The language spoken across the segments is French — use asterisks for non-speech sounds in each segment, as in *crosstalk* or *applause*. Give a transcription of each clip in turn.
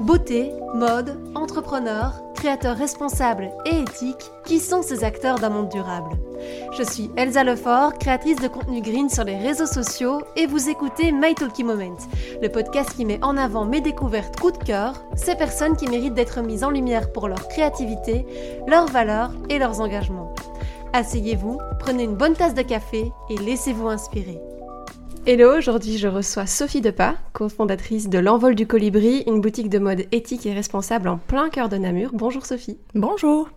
Beauté, mode, entrepreneurs, créateurs responsables et éthiques, qui sont ces acteurs d'un monde durable? Je suis Elsa Lefort, créatrice de contenu green sur les réseaux sociaux et vous écoutez My Talkie Moment, le podcast qui met en avant mes découvertes coup de cœur, ces personnes qui méritent d'être mises en lumière pour leur créativité, leurs valeurs et leurs engagements. Asseyez-vous, prenez une bonne tasse de café et laissez-vous inspirer. Hello, aujourd'hui je reçois Sophie Depas, cofondatrice de L'Envol du Colibri, une boutique de mode éthique et responsable en plein cœur de Namur. Bonjour Sophie. Bonjour.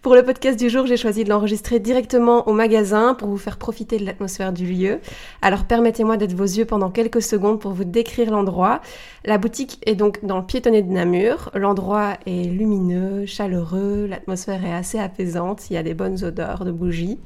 Pour le podcast du jour, j'ai choisi de l'enregistrer directement au magasin pour vous faire profiter de l'atmosphère du lieu. Alors permettez-moi d'être vos yeux pendant quelques secondes pour vous décrire l'endroit. La boutique est donc dans le piétonnet de Namur. L'endroit est lumineux, chaleureux, l'atmosphère est assez apaisante, il y a des bonnes odeurs de bougies.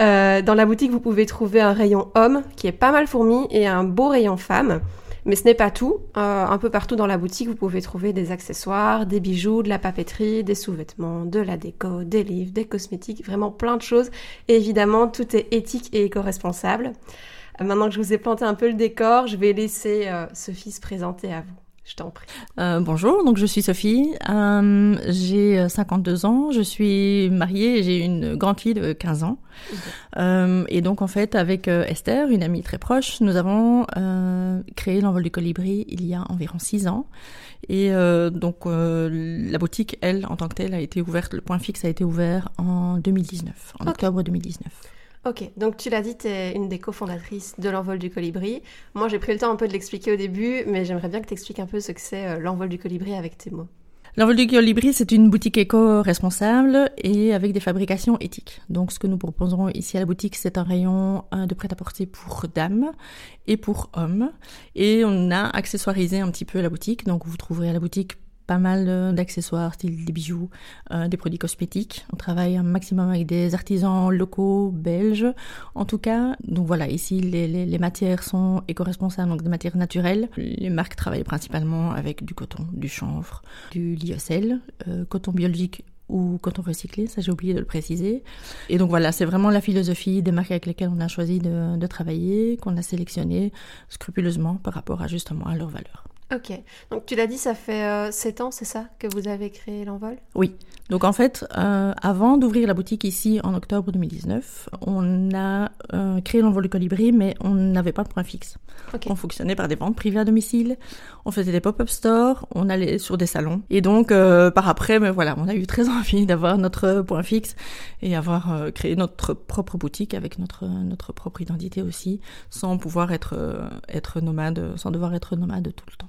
Euh, dans la boutique, vous pouvez trouver un rayon homme qui est pas mal fourmi et un beau rayon femme. Mais ce n'est pas tout. Euh, un peu partout dans la boutique, vous pouvez trouver des accessoires, des bijoux, de la papeterie, des sous-vêtements, de la déco, des livres, des cosmétiques, vraiment plein de choses. Et évidemment, tout est éthique et éco-responsable. Euh, maintenant que je vous ai planté un peu le décor, je vais laisser Sophie se présenter à vous. Je t'en prie. Euh, bonjour, donc je suis Sophie, euh, j'ai 52 ans, je suis mariée et j'ai une grande fille de 15 ans. Euh, et donc en fait avec euh, Esther, une amie très proche, nous avons euh, créé l'envol du colibri il y a environ 6 ans. Et donc la boutique, elle, en tant que telle, a été ouverte, le point fixe a été ouvert en 2019, en octobre 2019. Ok, donc tu l'as dit, tu es une des cofondatrices de l'envol du colibri. Moi, j'ai pris le temps un peu de l'expliquer au début, mais j'aimerais bien que tu expliques un peu ce que c'est euh, l'envol du colibri avec tes mots. L'envol du colibri, c'est une boutique éco-responsable et avec des fabrications éthiques. Donc, ce que nous proposons ici à la boutique, c'est un rayon de prêt-à-porter pour dames et pour hommes. Et on a accessoirisé un petit peu la boutique. Donc, vous trouverez à la boutique pas mal d'accessoires, style des bijoux, euh, des produits cosmétiques. On travaille un maximum avec des artisans locaux belges, en tout cas. Donc voilà, ici les, les, les matières sont éco-responsables, donc des matières naturelles. Les marques travaillent principalement avec du coton, du chanvre, du lyocell, euh, coton biologique ou coton recyclé, ça j'ai oublié de le préciser. Et donc voilà, c'est vraiment la philosophie des marques avec lesquelles on a choisi de, de travailler, qu'on a sélectionné scrupuleusement par rapport à justement à leurs valeurs. Ok, donc tu l'as dit, ça fait euh, 7 ans, c'est ça, que vous avez créé l'envol? Oui, donc en fait, euh, avant d'ouvrir la boutique ici en octobre 2019, on a euh, créé l'envol du colibri, mais on n'avait pas de point fixe. Okay. On fonctionnait par des ventes privées à domicile, on faisait des pop-up stores, on allait sur des salons. Et donc, euh, par après, mais voilà, on a eu très *laughs* envie d'avoir notre point fixe et avoir euh, créé notre propre boutique avec notre, notre propre identité aussi, sans pouvoir être, euh, être nomade, sans devoir être nomade tout le temps.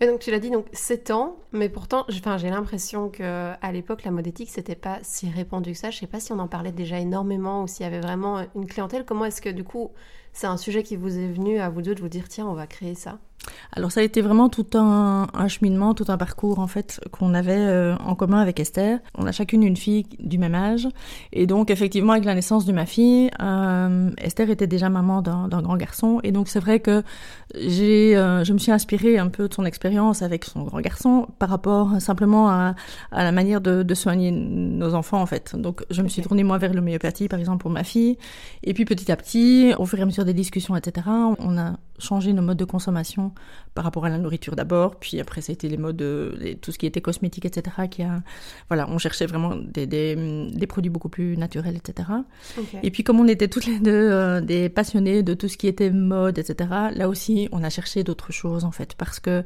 Et donc tu l'as dit, donc 7 ans, mais pourtant, j'ai l'impression que à l'époque, la mode éthique, c'était pas si répandu que ça. Je sais pas si on en parlait déjà énormément ou s'il y avait vraiment une clientèle. Comment est-ce que du coup, c'est un sujet qui vous est venu à vous deux de vous dire, tiens, on va créer ça? Alors ça a été vraiment tout un, cheminement, tout un parcours en fait qu'on avait euh, en commun avec Esther. On a chacune une fille du même âge et donc effectivement avec la naissance de ma fille, euh, Esther était déjà maman d'un grand garçon et donc c'est vrai que euh, je me suis inspirée un peu de son expérience avec son grand garçon par rapport simplement à, à la manière de, de, soigner nos enfants en fait. Donc je me suis tournée moi vers l'homéopathie par exemple pour ma fille et puis petit à petit, au fur et à mesure des discussions etc, on a changé nos modes de consommation par rapport à la nourriture d'abord, puis après c'était les modes, les, tout ce qui était cosmétique, etc. Qui a, voilà, on cherchait vraiment des, des, des produits beaucoup plus naturels, etc. Okay. Et puis comme on était toutes les deux euh, des passionnés de tout ce qui était mode, etc. Là aussi, on a cherché d'autres choses en fait, parce que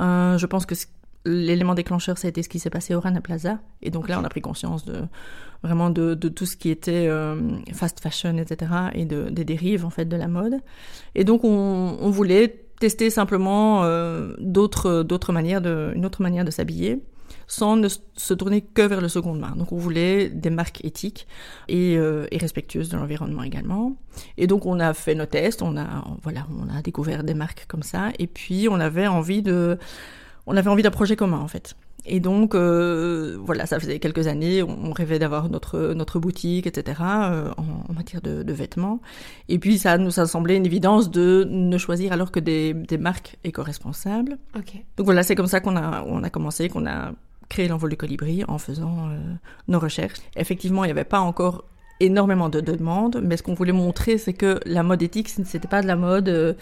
euh, je pense que l'élément déclencheur, ça a été ce qui s'est passé au Rana Plaza. Et donc là, on a pris conscience de vraiment de, de tout ce qui était euh, fast fashion, etc. et de, des dérives en fait de la mode. Et donc on, on voulait tester simplement euh, d'autres d'autres manières de une autre manière de s'habiller sans ne se tourner que vers le seconde main. Donc on voulait des marques éthiques et, euh, et respectueuses de l'environnement également. Et donc on a fait nos tests, on a voilà, on a découvert des marques comme ça et puis on avait envie de on avait envie d'un projet commun en fait. Et donc, euh, voilà, ça faisait quelques années, on, rêvait d'avoir notre notre boutique, etc., euh, en, en, matière de, de, vêtements. Et puis, ça nous a semblé une évidence de ne choisir alors que des, des marques éco-responsables. Okay. Donc voilà, c'est comme ça qu'on a on a commencé, qu'on a créé l'envol du colibri en faisant euh, nos recherches. Effectivement, il n'y avait pas encore énormément de demandes, mais ce qu'on voulait montrer, c'est que la mode éthique, c'était pas de la mode euh,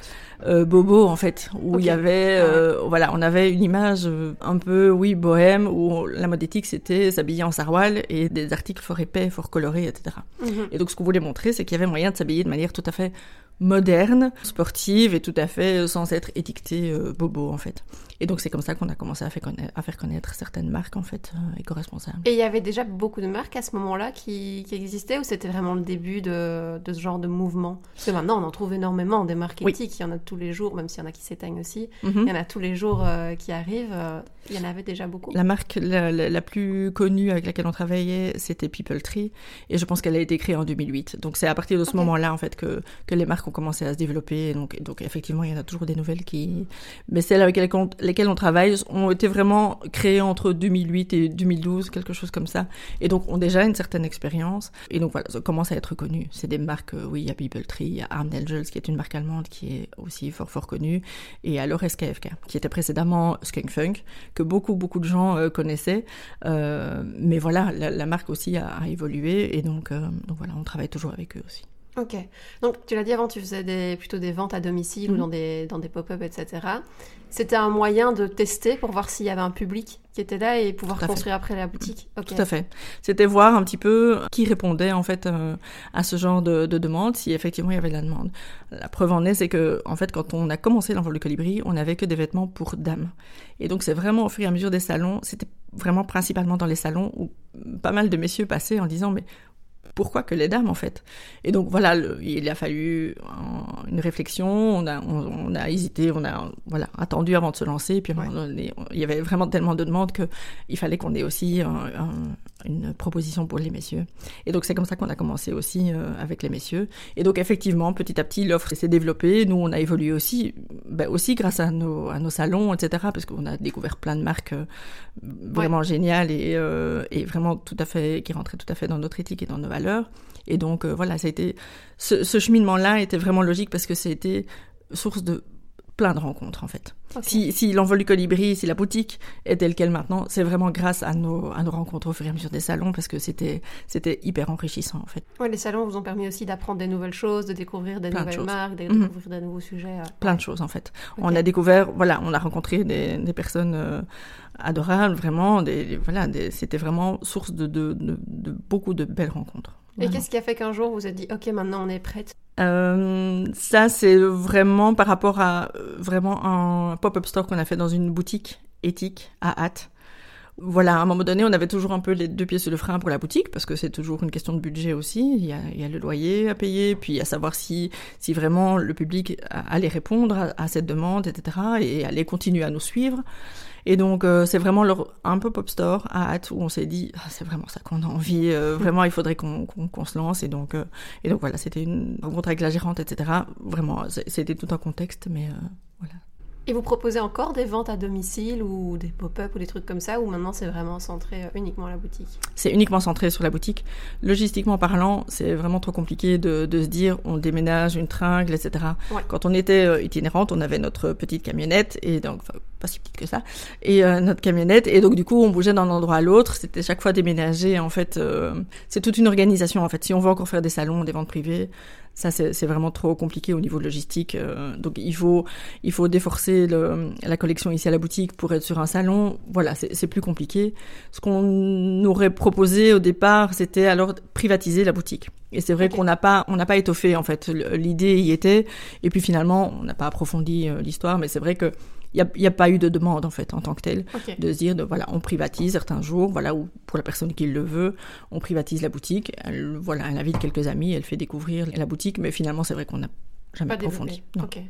euh, bobo en fait, où il y avait, ah euh, voilà, on avait une image un peu, oui, bohème, où la mode éthique, c'était s'habiller en saroual et des articles fort épais, fort colorés, etc. Mhm. Et donc, ce qu'on voulait montrer, c'est qu'il y avait moyen de s'habiller de manière tout à fait moderne, sportive et tout à fait sans être étiqueté bobo en fait. Et donc c'est comme ça qu'on a commencé à faire, connaître, à faire connaître certaines marques en fait euh, éco-responsables. Et il y avait déjà beaucoup de marques à ce moment-là qui, qui existaient ou c'était vraiment le début de, de, ce genre de mouvement? Parce que maintenant on en trouve énormément des marques éthiques, il y en a tous les jours, même s'il y en a qui s'éteignent aussi, mhm. il y en a tous les jours euh, qui arrivent. Euh, il y en avait déjà beaucoup. La marque la, la, plus connue avec laquelle on travaillait, c'était People Tree, et je pense qu'elle a été créée en 2008. Donc c'est à partir de ce moment-là en fait que, que les marques ont commencé à se développer. Et donc, donc effectivement, il y en a toujours des nouvelles qui, mais celles avec lesquelles lesquels on travaille ont été vraiment créés entre 2008 et 2012, quelque chose comme ça. Et donc, ont déjà une certaine expérience. Et donc, voilà, ça commence à être connu. C'est des marques, euh, oui, il y a Tree, il y a Arm Angels, qui est une marque allemande qui est aussi fort, fort connue. Et alors SKFK, qui était précédemment Skunk Funk, que beaucoup, beaucoup de gens euh, connaissaient. Euh, mais voilà, la, marque aussi a, évolué. Et donc, donc voilà, on travaille toujours avec eux aussi. Ok. Donc, tu l'as dit avant, tu faisais des, plutôt des ventes à domicile ou mhm. dans des, dans des pop-up, etc. C'était un moyen de tester pour voir s'il y avait un public qui était là et pouvoir construire après la boutique. Tout à fait. C'était voir un petit peu qui répondait en fait euh, à ce genre de, de, demande, si effectivement il y avait de la demande. La preuve en est, c'est que en fait, quand on a commencé l'envol de colibri, on n'avait que des vêtements pour dames. Et donc c'est vraiment au fur et à mesure des salons, c'était vraiment principalement dans les salons où pas mal de messieurs passaient en disant mais pourquoi que les dames en fait Et donc voilà, il a fallu une réflexion, on a, on, a hésité, on a voilà attendu avant de se lancer, puis il y avait vraiment tellement de demandes que il fallait qu'on ait aussi une proposition pour les messieurs. Et donc c'est comme ça qu'on a commencé aussi euh, avec les messieurs. Et donc effectivement, petit à petit, l'offre s'est développée. Nous, on a évolué aussi, ben, aussi grâce à nos, à nos salons, etc. Parce qu'on a découvert plein de marques euh, vraiment géniales et, euh, et vraiment tout à fait qui rentraient tout à fait dans notre éthique et dans nos valeurs. Et donc euh, voilà, ça a été ce, cheminement-là était vraiment logique parce que c'était source de plein de rencontres en fait. Si, si l'envol du colibri, si la boutique est telle qu'elle maintenant, c'est vraiment grâce à nos, à nos rencontres au fur et à mesure des salons parce que c'était, c'était hyper enrichissant en fait. Ouais, les salons vous ont permis aussi d'apprendre des nouvelles choses, de découvrir des nouvelles marques, de mhm. découvrir des nouveaux sujets. Euh. Plein de choses en fait. On a découvert, voilà, on a rencontré des, des personnes euh, adorables, vraiment, des, voilà, c'était vraiment source de, de, de beaucoup de belles rencontres. Et qu'est-ce qui a fait qu'un jour vous avez dit ok maintenant on est prête? Euh, Ça c'est vraiment par rapport à vraiment un pop-up store qu'on a fait dans une boutique éthique à Hâte. Voilà, à un moment donné, on avait toujours un peu les deux pieds sur le frein pour la boutique, parce que c'est toujours une question de budget aussi. Il y a, il y a le loyer à payer, puis à savoir si, si vraiment le public allait répondre à, à cette demande, etc., et allait continuer à nous suivre. Et donc, euh, c'est vraiment leur, un peu pop store à hâte où on s'est dit, ah, c'est vraiment ça qu'on a envie. Euh, *laughs* vraiment, il faudrait qu'on se lance. Et donc, euh, et donc voilà, c'était une rencontre avec la gérante, etc. Vraiment, c'était tout un contexte, mais voilà. Et vous proposez encore des ventes à domicile ou des pop-up ou des trucs comme ça ou maintenant c'est vraiment centré uniquement à la boutique? C'est uniquement centré sur la boutique. Logistiquement parlant, c'est vraiment trop compliqué de, de, se dire on déménage une tringle, etc. Quand on était itinérante, on avait notre petite camionnette et donc pas si petite que ça, et euh, notre camionnette. Et donc du coup, on bougeait d'un endroit à l'autre. C'était chaque fois déménager. En fait, euh, c'est toute une organisation. En fait, si on veut encore faire des salons, des ventes privées, ça c'est vraiment trop compliqué au niveau logistique. Euh, donc il faut il faut déforcer le, la collection ici à la boutique pour être sur un salon. Voilà, c'est plus compliqué. Ce qu'on aurait proposé au départ, c'était alors privatiser la boutique. Et c'est vrai qu'on n'a pas on n'a pas étoffé en fait. L'idée y était. Et puis finalement, on n'a pas approfondi l'histoire, mais c'est vrai que il n'y a, pas eu de demande en fait en tant que telle de se dire de, voilà on privatise certains jours voilà ou pour la personne qui le veut on privatise la boutique. Elle voilà elle invite quelques amis elle fait découvrir la boutique mais finalement c'est vrai qu'on n'a jamais approfondi. ok.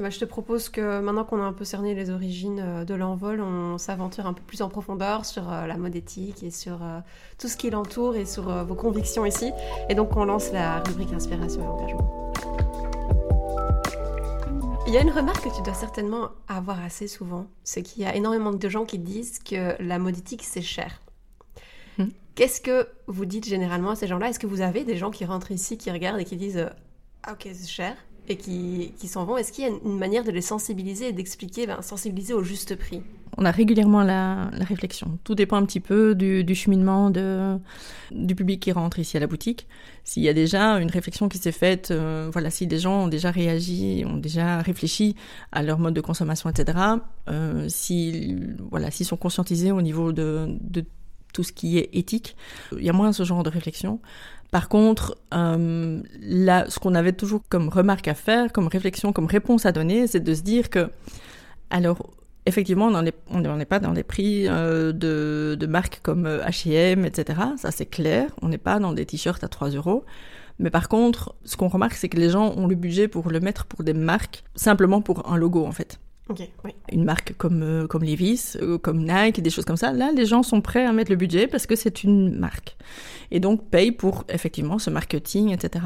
Bah, je te propose que maintenant qu'on a un peu cerné les origines euh, de l'envol, on s'aventure un peu plus en profondeur sur euh, la mode éthique et sur euh, tout ce qui l'entoure et sur vos convictions ici. Et donc on lance la rubrique inspiration et engagement. Il y a une remarque que tu dois certainement avoir assez souvent, c'est qu'il y a énormément de gens qui disent que la mode éthique c'est cher. Hmm. Qu'est-ce que vous dites généralement à ces gens-là? Est-ce que vous avez des gens qui rentrent ici, qui regardent et qui disent Ah ok c'est cher et qui, qui s'en vont? Est-ce qu'il y a une manière de les sensibiliser et d'expliquer, ben, sensibiliser au juste prix? On a régulièrement la, réflexion. Tout dépend un petit peu du, cheminement du public qui rentre ici à la boutique. S'il y a déjà une réflexion qui s'est faite, euh, voilà, si des gens ont déjà réagi, ont déjà réfléchi à leur mode de consommation, etc. Euh, si voilà, s'ils sont conscientisés au niveau de, de tout ce qui est éthique, il y a moins ce genre de réflexion. Par contre, euh, là, ce qu'on avait toujours comme remarque à faire, comme réflexion, comme réponse à donner, c'est de se dire que, alors, effectivement, on n'en est, pas dans des prix euh, de, de, marques comme H&M, etc. Ça, c'est clair. On n'est pas dans des t-shirts à 3 euros. Mais par contre, ce qu'on remarque, c'est que les gens ont le budget pour le mettre pour des marques, simplement pour un logo, en fait. Une marque comme, euh, comme Levi's, euh, comme Nike, des choses comme ça, là, les gens sont prêts à mettre le budget parce que c'est une marque. Et donc, payent pour, effectivement, ce marketing, etc.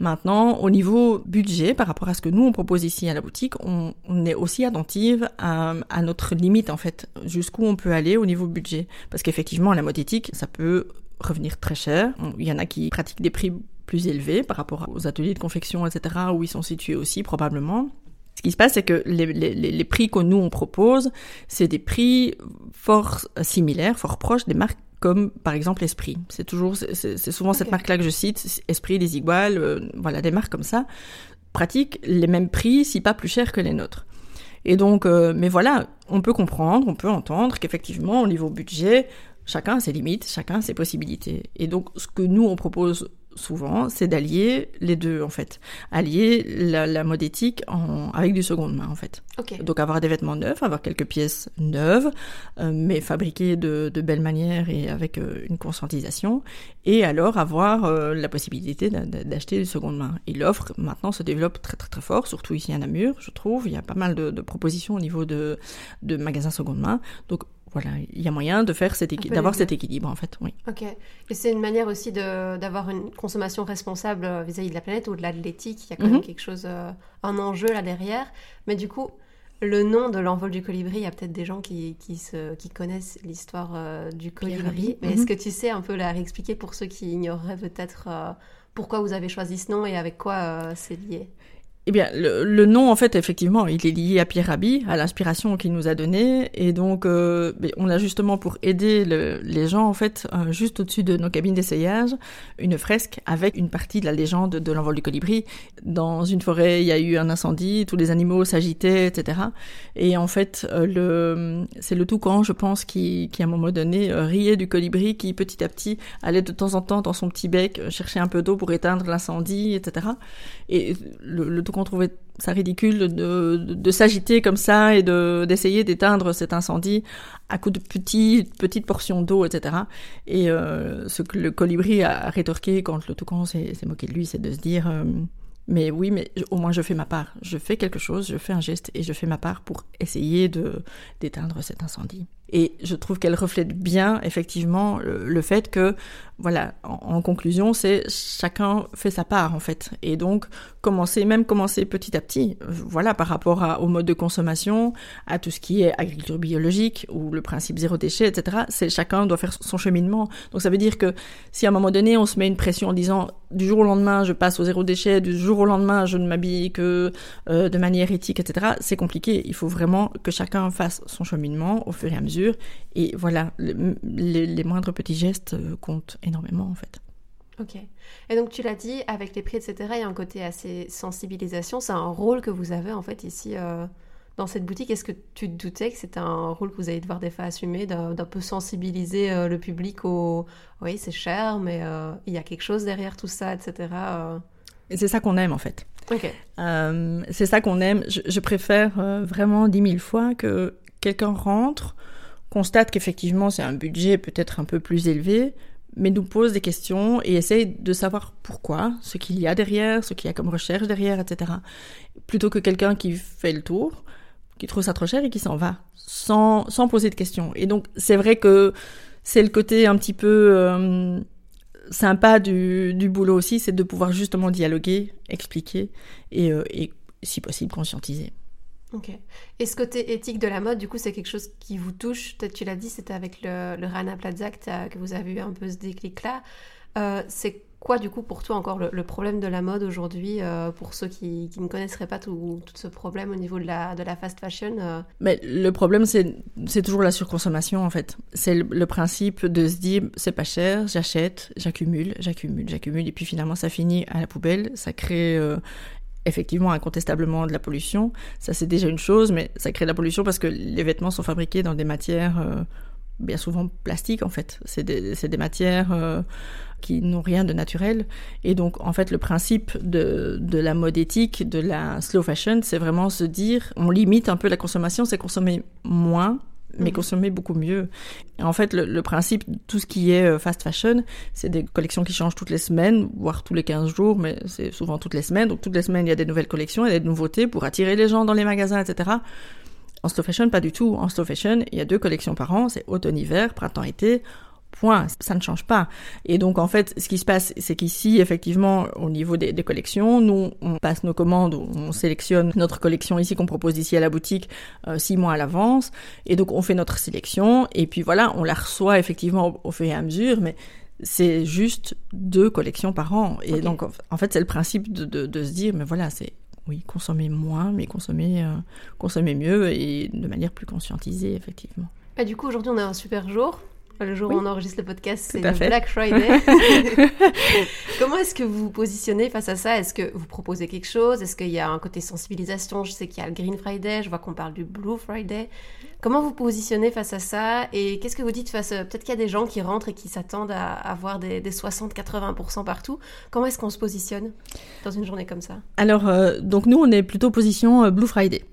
Maintenant, au niveau budget, par rapport à ce que nous, on propose ici à la boutique, on, est aussi attentive à, notre limite, en fait, jusqu'où on peut aller au niveau budget. Parce qu'effectivement, la mode éthique, ça peut revenir très cher. Il y en a qui pratiquent des prix plus élevés par rapport aux ateliers de confection, etc., où ils sont situés aussi, probablement. Ce qui se passe, c'est que les, les, les prix que nous on propose, c'est des prix fort similaires, fort proches des marques comme par exemple Esprit. C'est toujours, c'est souvent cette marque-là que je cite, Esprit, des Iguales, euh, voilà, des marques comme ça, pratiquent les mêmes prix, si pas plus chers que les nôtres. Et donc, euh, mais voilà, on peut comprendre, on peut entendre qu'effectivement, au niveau budget, chacun a ses limites, chacun a ses possibilités. Et donc, ce que nous, on propose souvent, c'est d'allier les deux en fait, allier la, mode éthique en, avec du seconde main en fait. Donc avoir des vêtements neufs, avoir quelques pièces neuves, euh, mais fabriquées de, de belle manière et avec euh, une conscientisation, et alors avoir euh, la possibilité d'acheter du seconde main. Et l'offre maintenant se développe très très très fort, surtout ici à Namur, je trouve. Il y a pas mal de, de propositions au niveau de, de magasins seconde main. Donc voilà, il y a moyen de faire cet d'avoir cet équilibre en fait. Oui. Ok. Et c'est une manière aussi d'avoir une consommation responsable euh, vis-à-vis de la planète, au-delà de l'éthique. Il y a quand même mhm. quelque chose, euh, un enjeu là derrière. Mais du coup, le nom de l'envol du colibri, il y a peut-être des gens qui, qui, se, qui connaissent l'histoire euh, du colibri. Mais est-ce mhm. que tu sais un peu la réexpliquer pour ceux qui ignoreraient peut-être pourquoi vous avez choisi ce nom et avec quoi c'est lié? Eh bien, le, nom, en fait, effectivement, il est lié à Pierre Rabhi, à l'inspiration qu'il nous a donnée. Et donc, euh, on a justement, pour aider les gens, en fait, euh, juste au-dessus de nos cabines d'essayage, une fresque avec une partie de la légende de l'envol du colibri. Dans une forêt, il y a eu un incendie, tous les animaux s'agitaient, etc. Et en fait, euh, le, c'est le je pense, qui, qui à un moment donné, riait du colibri, qui petit à petit allait de temps en temps dans son petit bec chercher un peu d'eau pour éteindre l'incendie, etc. Et le, le qu'on trouvait ça ridicule de, de, s'agiter comme ça et de d'essayer d'éteindre cet incendie à coup de petites petites portions d'eau, etc. Et euh, ce que le colibri a rétorqué quand le toucan s'est moqué de lui, c'est de se dire euh, mais oui, mais au moins je fais ma part. Je fais quelque chose, je fais un geste et je fais ma part pour essayer de d'éteindre cet incendie. Et je trouve qu'elle reflète bien effectivement le, fait que, voilà, en, conclusion, c'est chacun fait sa part en fait. Et donc commencer, même commencer petit à petit, voilà, par rapport à, au mode de consommation, à tout ce qui est agriculture biologique ou le principe zéro déchet, etc. C'est chacun doit faire son cheminement. Donc ça veut dire que si à un moment donné on se met une pression en disant du jour au lendemain je passe au zéro déchet, du jour au lendemain je ne m'habille que euh, de manière éthique, etc. C'est compliqué. Il faut vraiment que chacun fasse son cheminement au fur et à mesure et voilà, les, moindres petits gestes euh, comptent énormément en fait. Ok. Et donc tu l'as dit, avec les prix, etc., il y a un côté assez sensibilisation. C'est un rôle que vous avez en fait ici euh, dans cette boutique. Est-ce que tu te doutais que c'était un rôle que vous allez devoir des fois assumer, d'un peu sensibiliser euh, le public au oui, c'est cher, mais il y a quelque chose derrière tout ça, etc. Et c'est ça qu'on aime en fait. Ok. c'est ça qu'on aime. Je, je préfère vraiment dix mille fois que quelqu'un rentre, constate qu'effectivement c'est un budget peut-être un peu plus élevé, mais nous pose des questions et essaye de savoir pourquoi, ce qu'il y a derrière, ce qu'il y a comme recherche derrière, etc. Plutôt que quelqu'un qui fait le tour, qui trouve ça trop cher et qui s'en va, sans, sans poser de questions. Et donc c'est vrai que c'est le côté un petit peu euh, sympa du, du boulot aussi, c'est de pouvoir justement dialoguer, expliquer et, euh, et si possible conscientiser. Ok. Et ce côté éthique de la mode, du coup, c'est quelque chose qui vous touche? Peut-être tu l'as dit, c'était avec le, Rana Plaza que, vous avez eu un peu ce déclic-là. Euh, c'est quoi du coup pour toi encore le, problème de la mode aujourd'hui euh, pour ceux qui, ne connaisseraient pas tout, ce problème au niveau de la, de la fast fashion euh? Mais le problème c'est toujours la surconsommation en fait. C'est le, principe de se dire c'est pas cher, j'achète, j'accumule, j'accumule, j'accumule et puis finalement ça finit à la poubelle, ça crée effectivement incontestablement de la pollution. Ça c'est déjà une chose, mais ça crée de la pollution parce que les vêtements sont fabriqués dans des matières bien souvent plastiques en fait. C'est des, des, matières qui n'ont rien de naturel. Et donc, en fait, le principe de, de la mode éthique, de la slow fashion, c'est vraiment se dire, on limite un peu la consommation, c'est consommer moins, mais mhm. consommer beaucoup mieux. Et en fait, le, principe de tout ce qui est euh, fast fashion, c'est des collections qui changent toutes les semaines, voire tous les 15 jours, mais c'est souvent toutes les semaines. Donc, toutes les semaines, il y a des nouvelles collections, il y a des nouveautés pour attirer les gens dans les magasins, etc. En slow fashion, pas du tout. En slow fashion, il y a deux collections par an, c'est automne-hiver, printemps-été. Point, ça ne change pas. Et donc en fait, ce qui se passe, c'est qu'ici, effectivement, au niveau des, collections, nous, on passe nos commandes, on sélectionne notre collection ici qu'on propose ici à la boutique euh, six mois à l'avance, et donc on fait notre sélection, et puis voilà, on la reçoit effectivement au, fur et à mesure, mais c'est juste deux collections par an. Et donc en fait, c'est le principe de, de, se dire, mais voilà, c'est oui, consommer moins, mais consommer, euh, consommer mieux et de manière plus conscientisée, effectivement. Bah, du coup, aujourd'hui, on a un super jour. Le jour où on enregistre le podcast, c'est le Black Friday. *laughs* Comment est-ce que vous vous positionnez face à ça? Est-ce que vous proposez quelque chose? Est-ce qu'il y a un côté sensibilisation? Je sais qu'il y a le Green Friday, je vois qu'on parle du Blue Friday. Comment vous positionnez face à ça? Et qu'est-ce que vous dites face à... Peut-être qu'il y a des gens qui rentrent et qui s'attendent à avoir des, 60-80% partout. Comment est-ce qu'on se positionne dans une journée comme ça? Alors, euh, donc nous, on est plutôt position euh, Blue Friday.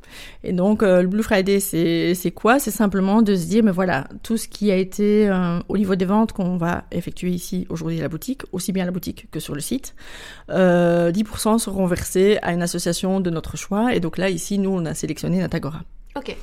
Et donc, euh, le Blue Friday, c'est quoi? C'est simplement de se dire, mais voilà, tout ce qui a été euh, au niveau des ventes qu'on va effectuer ici aujourd'hui à la boutique, aussi bien à la boutique que sur le site, euh, 10% seront versés à une association de notre choix. Et donc là, ici, nous, on a sélectionné Natagora. Ok.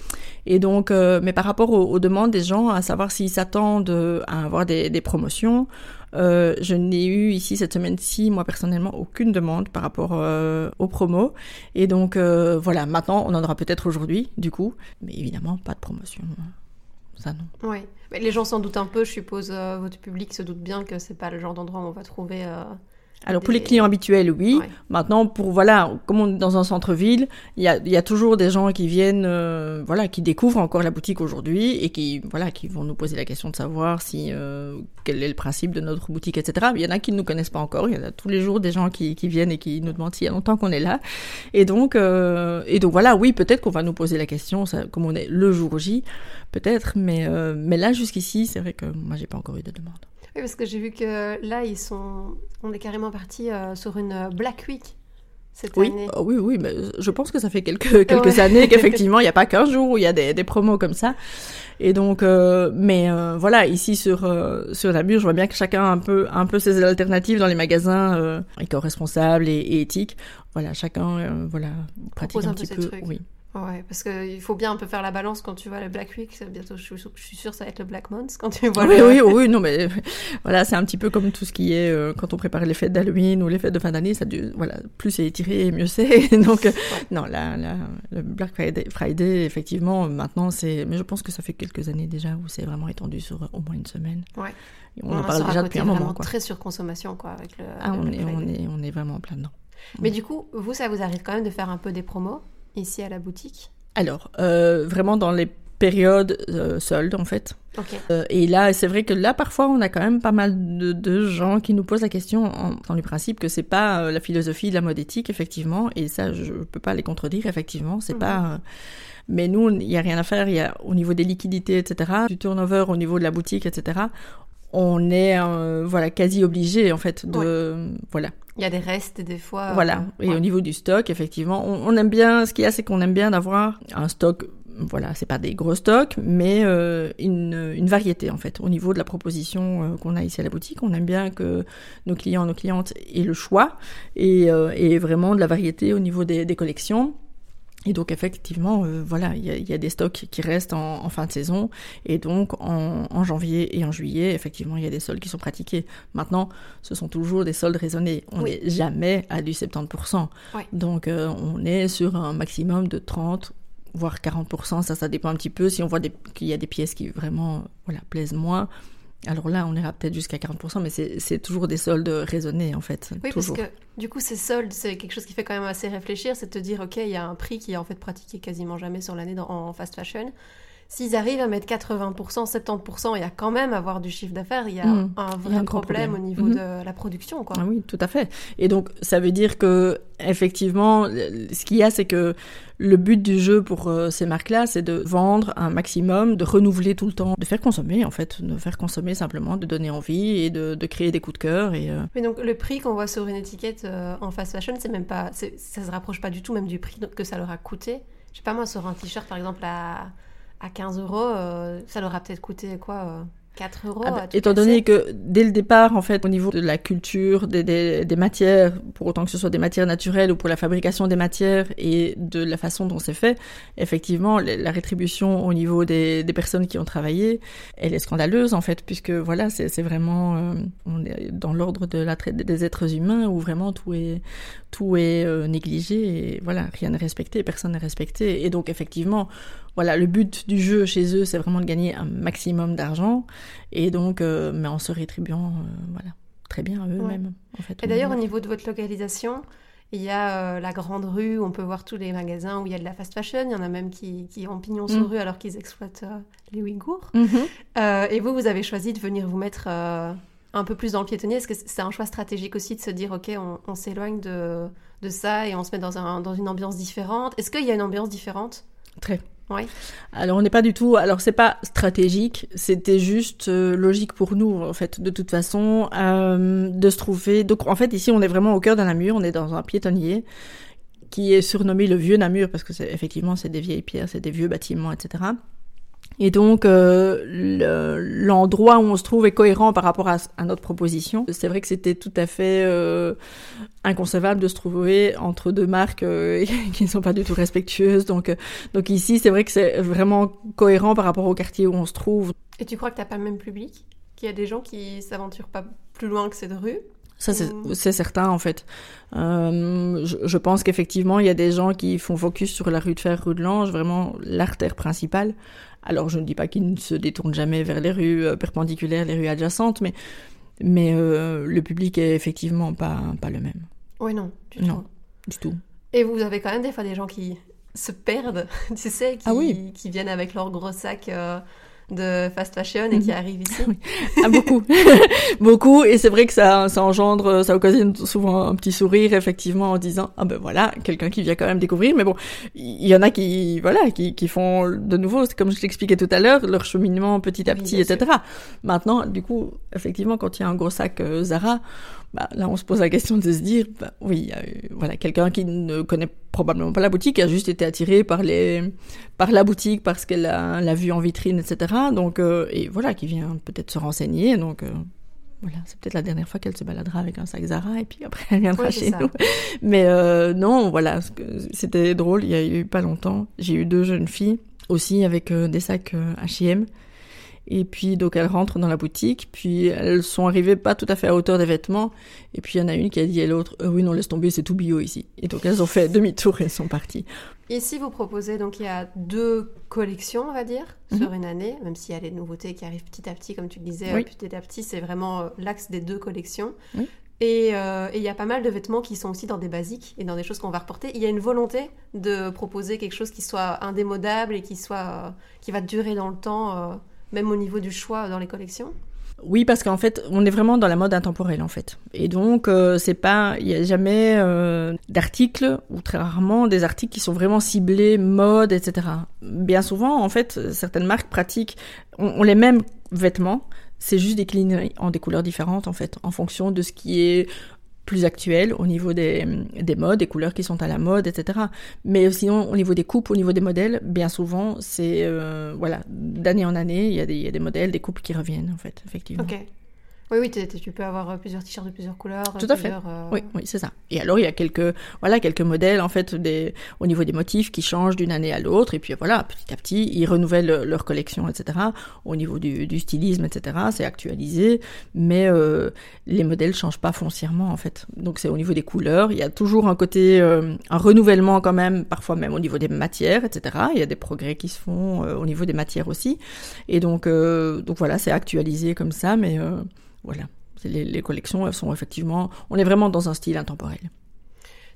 Et donc, euh, mais par rapport aux, demandes des gens, à savoir s'ils s'attendent à avoir des, des promotions, euh, je n'ai eu ici cette semaine-ci, moi personnellement, aucune demande par rapport euh, aux promos. Et donc euh, voilà, maintenant on en aura peut-être aujourd'hui, du coup, mais évidemment pas de promotion. Oui, les gens s'en doutent un peu, je suppose. votre public se doute bien que c'est pas le genre d'endroit où on va trouver alors pour les clients habituels, oui. Maintenant, pour voilà, comme on est dans un centre-ville, il y a, y a toujours des gens qui viennent, euh, voilà, qui découvrent encore la boutique aujourd'hui et qui voilà, qui vont nous poser la question de savoir si euh, quel est le principe de notre boutique, etc. Il y en a qui ne nous connaissent pas encore. Il y en a tous les jours des gens qui, qui viennent et qui nous demandent s'il y a longtemps qu'on est là. Et donc euh, et donc voilà, oui, peut-être qu'on va nous poser la question, ça, comme on est le jour J, peut-être, mais mais là jusqu'ici, c'est vrai que moi j'ai pas encore eu de demande. Oui, parce que j'ai vu que là, ils sont, on est carrément parti euh, sur une Black Week cette oui. année. Oh, oui, oui, mais je pense que ça fait quelques, quelques années qu'effectivement, *laughs* il n'y a pas qu'un jour où il y a des, des, promos comme ça. Et donc, euh, mais euh, voilà, ici sur euh, sur Namur, je vois bien que chacun a un peu un peu ses alternatives dans les magasins euh, éco-responsables et, et, éthiques. Voilà, chacun voilà pratique un, un, petit peu. Oui. Ouais, parce qu'il faut bien un peu faire la balance quand tu vois le Black Week. Bientôt, je suis, je suis sûre ça va être le Black Month quand tu vois oui, le... Oui, oui, non, mais *laughs* voilà, c'est un petit peu comme tout ce qui est euh, quand on prépare les fêtes d'Halloween ou les fêtes de fin d'année. Ça, voilà, plus c'est étiré, mieux c'est. *laughs* Donc, euh, non, là, le Black Friday, Friday, effectivement, maintenant, c'est. Mais je pense que ça fait quelques années déjà où c'est vraiment étendu sur au moins une semaine. Ouais. on, en parle déjà depuis un moment. Quoi. Très surconsommation, quoi, avec le. Ah, on, est, on, est, on est vraiment en plein dedans. Mais du coup, vous, ça vous arrive quand même de faire un peu des promos? Ici à la boutique alors, euh, vraiment dans les périodes euh, soldes, en fait. Euh, et là, c'est vrai que là, parfois, on a quand même pas mal de, gens qui nous posent la question en, dans le principe que c'est pas euh, la philosophie de la mode éthique, effectivement. Et ça, je peux pas les contredire, effectivement. C'est mhm. pas. mais nous, il y a rien à faire. Il y a au niveau des liquidités, etc., du turnover au niveau de la boutique, etc on est voilà quasi obligé en fait de voilà il y a des restes des fois. Voilà. Euh, et au niveau du stock, effectivement, on, aime bien. Ce qu'il y a, c'est qu'on aime bien d'avoir un stock. Voilà, c'est pas des gros stocks, mais euh, une, une, variété en fait. Au niveau de la proposition euh, qu'on a ici à la boutique, on aime bien que nos clients, nos clientes aient le choix et, et vraiment de la variété au niveau des, des collections. Et donc effectivement, euh, voilà, il y a, des stocks qui restent en, fin de saison, et donc en, janvier et en juillet, effectivement, il y a des soldes qui sont pratiqués. Maintenant, ce sont toujours des soldes raisonnés. On n'est jamais à du 70%. Donc euh, on est sur un maximum de 30 voire 40%, ça, ça dépend un petit peu. Si on voit qu'il y a des pièces qui vraiment voilà, plaisent moins, Alors là, on ira peut-être jusqu'à 40%, mais c'est toujours des soldes raisonnés en fait. Oui, toujours. parce que du coup, ces soldes, c'est quelque chose qui fait quand même assez réfléchir, c'est de te dire, ok, il y a un prix qui est en fait pratiqué quasiment jamais sur l'année en fast fashion. S'ils arrivent à mettre 80%, 70%, il y a quand même avoir du chiffre d'affaires, il y a mmh. un vrai problème, au niveau mmh. de la production. Quoi. Ah oui, tout à fait. Et donc, ça veut dire que, effectivement, ce qu'il y a, c'est que le but du jeu pour euh, ces marques-là, c'est de vendre un maximum, de renouveler tout le temps, de faire consommer, en fait, de faire consommer simplement, de donner envie et de, de créer des coups de cœur. Et, euh, Mais donc, le prix qu'on voit sur une étiquette euh, en fast fashion, c'est même pas, ça se rapproche pas du tout même du prix que ça leur a coûté. Je sais pas moi, sur un t-shirt, par exemple, à à 15 euros, euh, ça leur a peut-être coûté quoi 4 euh, euros. Ah bah, étant donné que dès le départ, en fait, au niveau de la culture, des, des, des, matières, pour autant que ce soit des matières naturelles ou pour la fabrication des matières et de la façon dont c'est fait, effectivement, la rétribution au niveau des, des, personnes qui ont travaillé, elle est scandaleuse en fait, puisque voilà, c'est vraiment euh, on est dans l'ordre de la traite des êtres humains où vraiment tout est tout est négligé et voilà, rien n'est respecté, personne n'est respecté, et donc effectivement voilà, le but du jeu chez eux, c'est vraiment de gagner un maximum d'argent, et donc, euh, mais en se rétribuant, euh, voilà, très bien eux-mêmes. En fait, et d'ailleurs, au niveau de votre localisation, il y a euh, la grande rue où on peut voir tous les magasins où il y a de la fast fashion. Il y en a même qui, qui ont pignon sur mm. rue alors qu'ils exploitent les Ouïghours. Mm-hmm. et vous, vous avez choisi de venir vous mettre un peu plus dans le piétonnier. Est-ce que c'est un choix stratégique aussi de se dire, OK, on, on s'éloigne de, de, ça et on se met dans, un, dans une ambiance différente? Est-ce qu'il y a une ambiance différente? Très. Alors on n'est pas du tout. Alors c'est pas stratégique, c'était juste euh, logique pour nous en fait. De toute façon, euh, de se trouver. Donc en fait ici on est vraiment au cœur d'un Namur. On est dans un piétonnier qui est surnommé le vieux Namur parce que effectivement c'est des vieilles pierres, c'est des vieux bâtiments, etc. Et donc, euh, l'endroit où on se trouve est cohérent par rapport à, notre proposition. C'est vrai que c'était tout à fait euh, inconcevable de se trouver entre deux marques euh, *laughs* qui ne sont pas du tout respectueuses. Donc, donc ici, c'est vrai que c'est vraiment cohérent par rapport au quartier où on se trouve. Et tu crois que tu n'as pas le même public? Qu'il y a des gens qui s'aventurent pas plus loin que cette rue? Ça, c'est certain, en fait. Euh, je, je, pense qu'effectivement, il y a des gens qui font focus sur la rue de Fer, rue de Lange, vraiment l'artère principale. Alors, je ne dis pas qu'ils ne se détournent jamais vers les rues euh, perpendiculaires, les rues adjacentes, mais, mais euh, le public est effectivement pas, pas le même. Oui, non, du non, du tout. Et vous avez quand même des fois des gens qui se perdent, *laughs* tu sais, qui, ah oui. qui viennent avec leur gros sac euh, de fast fashion et qui mhm. arrive ici *laughs* ah, Beaucoup, *laughs* beaucoup. Et c'est vrai que ça, ça engendre, ça occasionne souvent un petit sourire, effectivement, en disant ah ben voilà, quelqu'un qui vient quand même découvrir. Mais bon, il y en a qui, voilà, qui, qui font de nouveau, comme je l'expliquais tout à l'heure, leur cheminement petit à petit, etc. Maintenant, du coup, effectivement, quand il y a un gros sac euh, Zara, bah, là on se pose la question de se dire, bah, oui, voilà, quelqu'un qui ne connaît probablement pas la boutique, a juste été attiré par les, par la boutique parce qu'elle l'a vue en vitrine, etc. Donc, euh, et voilà, qui vient peut-être se renseigner. Donc, euh, voilà, c'est peut-être la dernière fois qu'elle se baladera avec un sac Zara et puis après elle viendra chez nous. Mais euh, non, voilà, c'était drôle. Il y a eu pas longtemps, j'ai eu deux jeunes filles aussi avec des sacs H&M et puis donc elles rentrent dans la boutique, puis elles sont arrivées pas tout à fait à hauteur des vêtements. Et puis il y en a une qui a dit à l'autre euh, oui non laisse tomber c'est tout bio ici. Et donc elles ont fait demi-tour et elles sont parties. Ici vous proposez donc il y a deux collections on va dire mhm. sur une année, même s'il y a les nouveautés qui arrivent petit à petit comme tu le disais petit à petit c'est vraiment euh, l'axe des deux collections. Euh, et il y a pas mal de vêtements qui sont aussi dans des basiques et dans des choses qu'on va reporter. Il y a une volonté de proposer quelque chose qui soit indémodable et qui soit qui va durer dans le temps même au niveau du choix dans les collections oui, parce qu'en fait, on est vraiment dans la mode intemporelle, en fait. Et donc, euh, c'est pas, il y a jamais euh, d'articles ou très rarement des articles qui sont vraiment ciblés mode, etc. Bien souvent, en fait, certaines marques pratiquent, ont, les mêmes vêtements, c'est juste décliné en des couleurs différentes, en fait, en fonction de ce qui est plus actuel au niveau des, des modes, des couleurs qui sont à la mode, etc. Mais sinon, au niveau des coupes, au niveau des modèles, bien souvent, c'est, euh, voilà, d'année en année, il y, a des, y, a des modèles, des coupes qui reviennent, en fait, effectivement. Oui, oui, tu peux avoir euh, plusieurs t-shirts de plusieurs couleurs. Tout à fait. Euh, oui, oui, c'est ça. Et alors, il y a quelques, voilà, quelques modèles, en fait, des, au niveau des motifs qui changent d'une année à l'autre. Et puis, voilà, petit à petit, ils renouvellent leur collection, etc. Au niveau du, du stylisme, etc. C'est actualisé. Mais euh, les modèles changent pas foncièrement, en fait. Donc, c'est au niveau des couleurs. Il y a toujours un côté, euh, un renouvellement quand même, parfois même au niveau des matières, etc. Il y a des progrès qui se font au niveau des matières aussi. Et donc, donc voilà, c'est actualisé comme ça, mais voilà. Les, les, collections, elles sont effectivement, on est vraiment dans un style intemporel,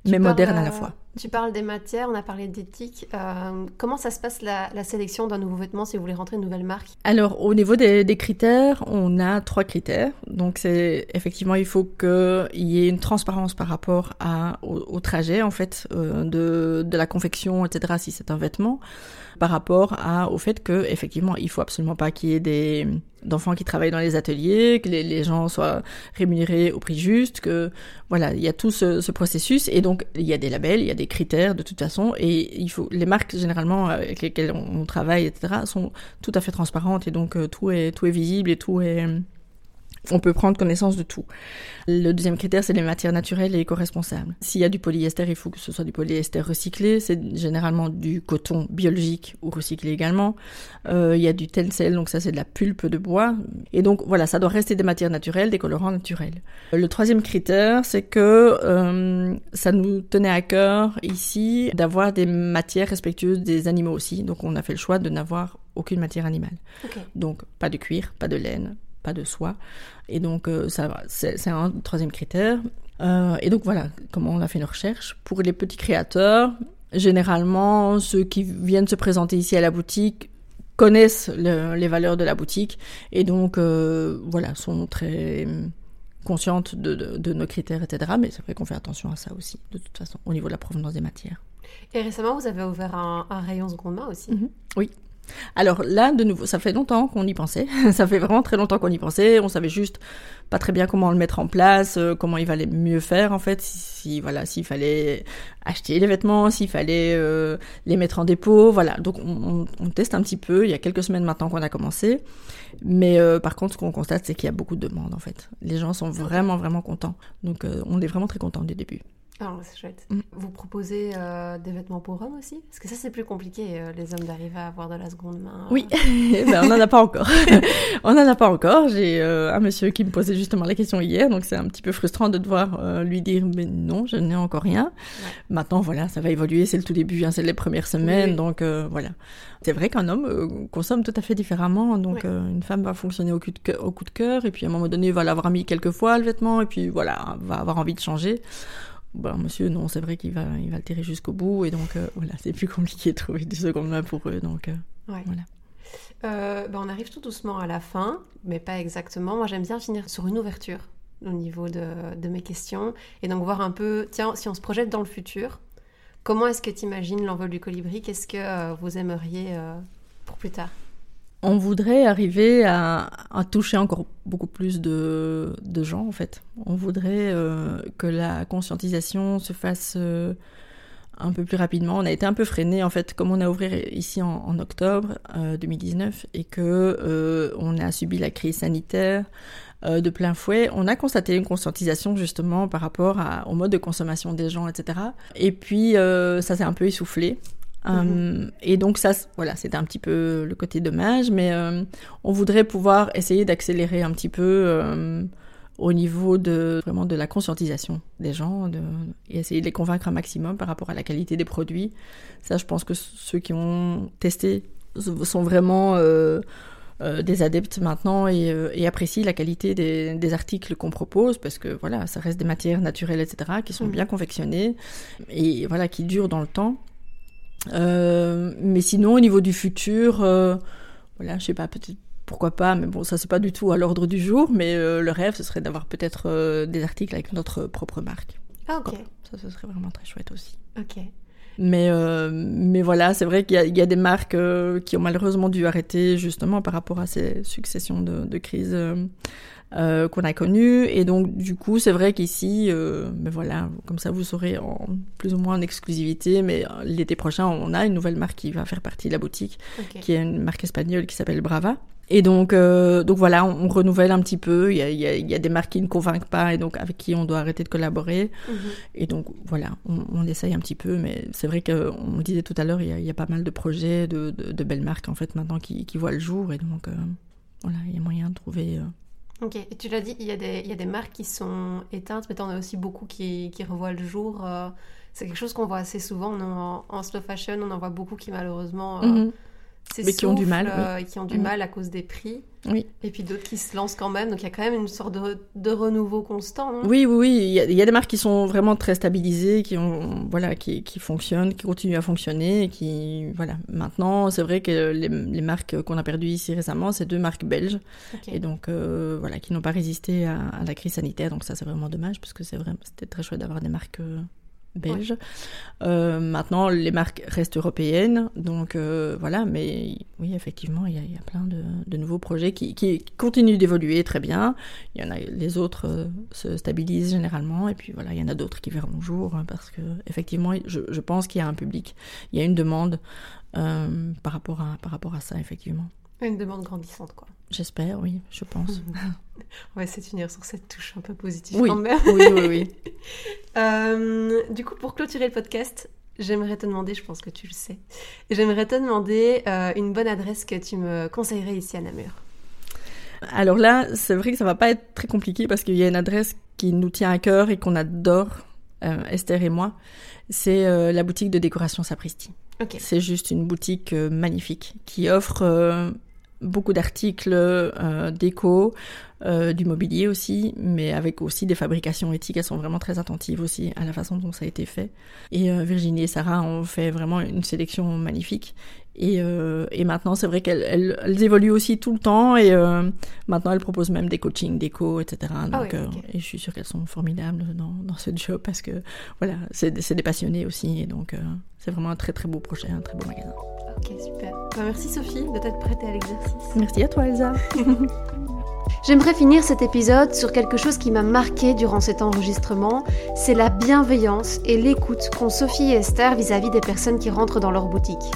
mais moderne à la fois. Tu parles des matières, on a parlé d'éthique. Euh, comment ça se passe la, sélection d'un nouveau vêtement si vous voulez rentrer une nouvelle marque? Alors, au niveau des, critères, on a trois critères. Donc, c'est effectivement, il faut qu'il y ait une transparence par rapport au, trajet, en fait, euh, de, de la confection, etc., si c'est un vêtement par rapport au fait que effectivement il faut absolument pas qu'il y ait des d'enfants qui travaillent dans les ateliers, que les, gens soient rémunérés au prix juste, que voilà, il y a tout ce, ce, processus et donc il y a des labels, il y a des critères de toute façon et il faut les marques généralement avec lesquelles on, travaille etc sont tout à fait transparentes et donc euh, tout est tout est visible et tout est on peut prendre connaissance de tout. Le deuxième critère, c'est les matières naturelles et éco-responsables. S'il y a du polyester, il faut que ce soit du polyester recyclé. C'est généralement du coton biologique ou recyclé également. Euh, il y a du tencel, donc ça c'est de la pulpe de bois. Et donc voilà, ça doit rester des matières naturelles, des colorants naturels. Le troisième critère, c'est que euh, ça nous tenait à cœur ici d'avoir des matières respectueuses des animaux aussi. Donc on a fait le choix de n'avoir aucune matière animale. Donc pas de cuir, pas de laine, pas de soie. Et donc, euh, ça, c'est un troisième critère. Euh, et donc voilà comment on a fait nos recherches. Pour les petits créateurs, généralement, ceux qui viennent se présenter ici à la boutique connaissent les valeurs de la boutique et donc euh, voilà sont très conscientes de, nos critères, etc. Mais c'est vrai qu'on fait attention à ça aussi, de toute façon, au niveau de la provenance des matières. Et récemment, vous avez ouvert un, rayon seconde main aussi. Mhm. Oui, alors là, de nouveau, ça fait longtemps qu'on y pensait. *laughs* ça fait vraiment très longtemps qu'on y pensait. On savait juste pas très bien comment le mettre en place, euh, comment il valait mieux faire en fait. Si, voilà, s'il fallait acheter les vêtements, s'il fallait euh, les mettre en dépôt, voilà. Donc on, teste un petit peu. Il y a quelques semaines maintenant qu'on a commencé, mais euh, par contre, ce qu'on constate, c'est qu'il y a beaucoup de demandes en fait. Les gens sont vraiment vraiment contents. Donc on est vraiment très contents du début. Ah, c'est chouette. Mm. Vous proposez euh, des vêtements pour hommes aussi? Parce que ça, c'est plus compliqué, euh, les hommes, d'arriver à avoir de la seconde main. Oui, *laughs* eh ben, on n'en a pas encore. *laughs* on n'en a pas encore. J'ai euh, un monsieur qui me posait justement la question hier, donc c'est un petit peu frustrant de devoir lui dire mais non, je n'ai encore rien. Maintenant, voilà, ça va évoluer, c'est le tout début, hein, c'est les premières semaines, donc voilà. C'est vrai qu'un homme consomme tout à fait différemment, donc une femme va fonctionner au coup, de au coup de cœur, et puis à un moment donné, va l'avoir mis quelques fois le vêtement, et puis voilà, va avoir envie de changer. Bon, monsieur, non, c'est vrai qu'il va, il va le tirer jusqu'au bout, et donc euh, voilà, c'est plus compliqué de trouver des secondes mains pour eux, donc euh, voilà. Euh, ben, on arrive tout doucement à la fin, mais pas exactement. Moi, j'aime bien finir sur une ouverture au niveau de, de, mes questions, et donc voir un peu, tiens, si on se projette dans le futur, comment est-ce que tu imagines l'envol du colibri? Qu'est-ce que vous aimeriez pour plus tard? On voudrait arriver à, toucher encore beaucoup plus de, gens, en fait. On voudrait euh, que la conscientisation se fasse euh, un peu plus rapidement. On a été un peu freiné, en fait, comme on a ouvert ici en, octobre 2019 euh, et que on a subi la crise sanitaire de plein fouet. On a constaté une conscientisation justement par rapport au mode de consommation des gens, etc. Et puis ça s'est un peu essoufflé. Euh, et donc ça, voilà, c'était un petit peu le côté dommage, mais euh, on voudrait pouvoir essayer d'accélérer un petit peu euh, au niveau de vraiment de la conscientisation des gens, de, et essayer de les convaincre un maximum par rapport à la qualité des produits. Ça, je pense que ceux qui ont testé sont vraiment des adeptes maintenant et, et, apprécient la qualité des, des articles qu'on propose parce que voilà, ça reste des matières naturelles, etc., qui sont bien confectionnées et voilà, qui durent dans le temps. Euh, mais sinon, au niveau du futur, euh, voilà, je sais pas, peut-être pourquoi pas, mais bon, ça c'est pas du tout à l'ordre du jour. Mais euh, le rêve, ce serait d'avoir peut-être des articles avec notre propre marque. Ah, ok. Ça, ce serait vraiment très chouette aussi. Ok. Mais, mais voilà, c'est vrai qu'il y, y, a des marques qui ont malheureusement dû arrêter justement par rapport à ces successions de, de crises euh, qu'on a connu. Et donc, du coup, c'est vrai qu'ici, euh, mais voilà, comme ça, vous saurez en, plus ou moins en exclusivité. Mais euh, l'été prochain, on a une nouvelle marque qui va faire partie de la boutique, qui est une marque espagnole qui s'appelle Brava. Et donc, euh, donc voilà, on, renouvelle un petit peu. Il y, a, il, y a, il y, a, des marques qui ne convainquent pas et donc avec qui on doit arrêter de collaborer. Mm-hmm. Et donc voilà, on, on, essaye un petit peu, mais c'est vrai qu'on le disait tout à l'heure, il, il, y a pas mal de projets, de, de, de, belles marques en fait maintenant qui, qui voient le jour et donc euh, voilà, il y a moyen de trouver. Euh... Ok, et tu l'as dit, il y, a des, il y a des marques qui sont éteintes, mais en as aussi beaucoup qui, qui revoient le jour. Euh, c'est quelque chose qu'on voit assez souvent en, en, slow fashion, on en voit beaucoup qui malheureusement. Mm-hmm mais qui ont du mal. Euh, qui ont du mm. mal à cause des prix. Oui. Et puis d'autres qui se lancent quand même. Donc il y a quand même une sorte de, de renouveau constant. oui, oui, oui. Il y, a, il y, a, des marques qui sont vraiment très stabilisées, qui ont, voilà, qui, qui fonctionnent, qui continuent à fonctionner, et qui, voilà. Maintenant, c'est vrai que les, les marques qu'on a perdues ici récemment, c'est deux marques belges, okay. et donc euh, voilà, qui n'ont pas résisté à, à, la crise sanitaire. Donc ça, c'est vraiment dommage parce que c'est vraiment, c'était très chouette d'avoir des marques. Euh, belge. Ouais. Euh, maintenant, les marques restent européennes, donc euh, voilà. Mais oui, effectivement, il y a, il y a plein de, de, nouveaux projets qui, qui continuent d'évoluer très bien. Il y en a, les autres euh, se stabilisent généralement, et puis voilà, il y en a d'autres qui verront le jour hein, parce que effectivement, je, je pense qu'il y a un public, il y a une demande par rapport à par rapport à ça, effectivement. Une demande grandissante, quoi. J'espère, oui, je pense. On va essayer de finir sur cette touche un peu positive oui. quand même. oui, oui, oui. *laughs* euh, du coup, pour clôturer le podcast, j'aimerais te demander, je pense que tu le sais, j'aimerais te demander euh, une bonne adresse que tu me conseillerais ici à Namur. Alors là, c'est vrai que ça va pas être très compliqué parce qu'il y a une adresse qui nous tient à cœur et qu'on adore, euh, Esther et moi. C'est euh, la boutique de décoration Sapristi. Okay. C'est juste une boutique euh, magnifique qui offre beaucoup d'articles euh, déco, euh, du mobilier aussi, mais avec aussi des fabrications éthiques. Elles sont vraiment très attentives aussi à la façon dont ça a été fait. Et euh, Virginie et Sarah ont fait vraiment une sélection magnifique. Et, euh, et maintenant, c'est vrai qu'elles elles, elles évoluent aussi tout le temps. Et euh, maintenant, elles proposent même des coachings déco, etc. Donc, ah oui, okay. et je suis sûre qu'elles sont formidables dans, dans ce job parce que voilà, c'est des passionnés aussi. Et donc, c'est vraiment un très très beau projet, un très beau magasin. Ok, super. Bah, merci Sophie de t'être prêtée à l'exercice. Merci à toi Elsa. *laughs* J'aimerais finir cet épisode sur quelque chose qui m'a marqué durant cet enregistrement, c'est la bienveillance et l'écoute qu'ont Sophie et Esther vis-à-vis -vis des personnes qui rentrent dans leur boutique.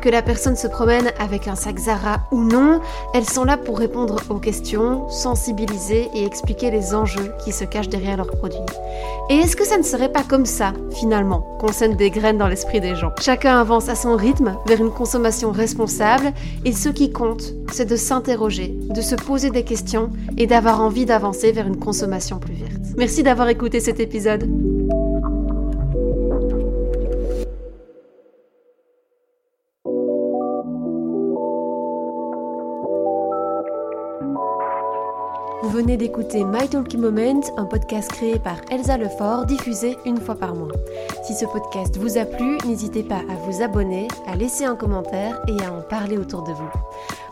Que la personne se promène avec un sac Zara ou non, elles sont là pour répondre aux questions, sensibiliser et expliquer les enjeux qui se cachent derrière leurs produits. Et est-ce que ça ne serait pas comme ça, finalement, qu'on sème des graines dans l'esprit des gens? Chacun avance à son rythme vers une consommation responsable et ce qui compte, c'est de s'interroger, de se poser des questions et d'avoir envie d'avancer vers une consommation plus verte. Merci d'avoir écouté cet épisode. Venez d'écouter My Moment, un podcast créé par Elsa Lefort, diffusé une fois par mois. Si ce podcast vous a plu, n'hésitez pas à vous abonner, à laisser un commentaire et à en parler autour de vous.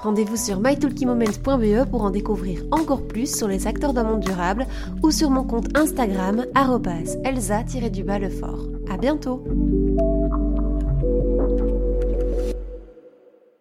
Rendez-vous sur mytalkiemoment.be pour en découvrir encore plus sur les acteurs d'un monde durable ou sur mon compte Instagram elsa-lefort. À bientôt!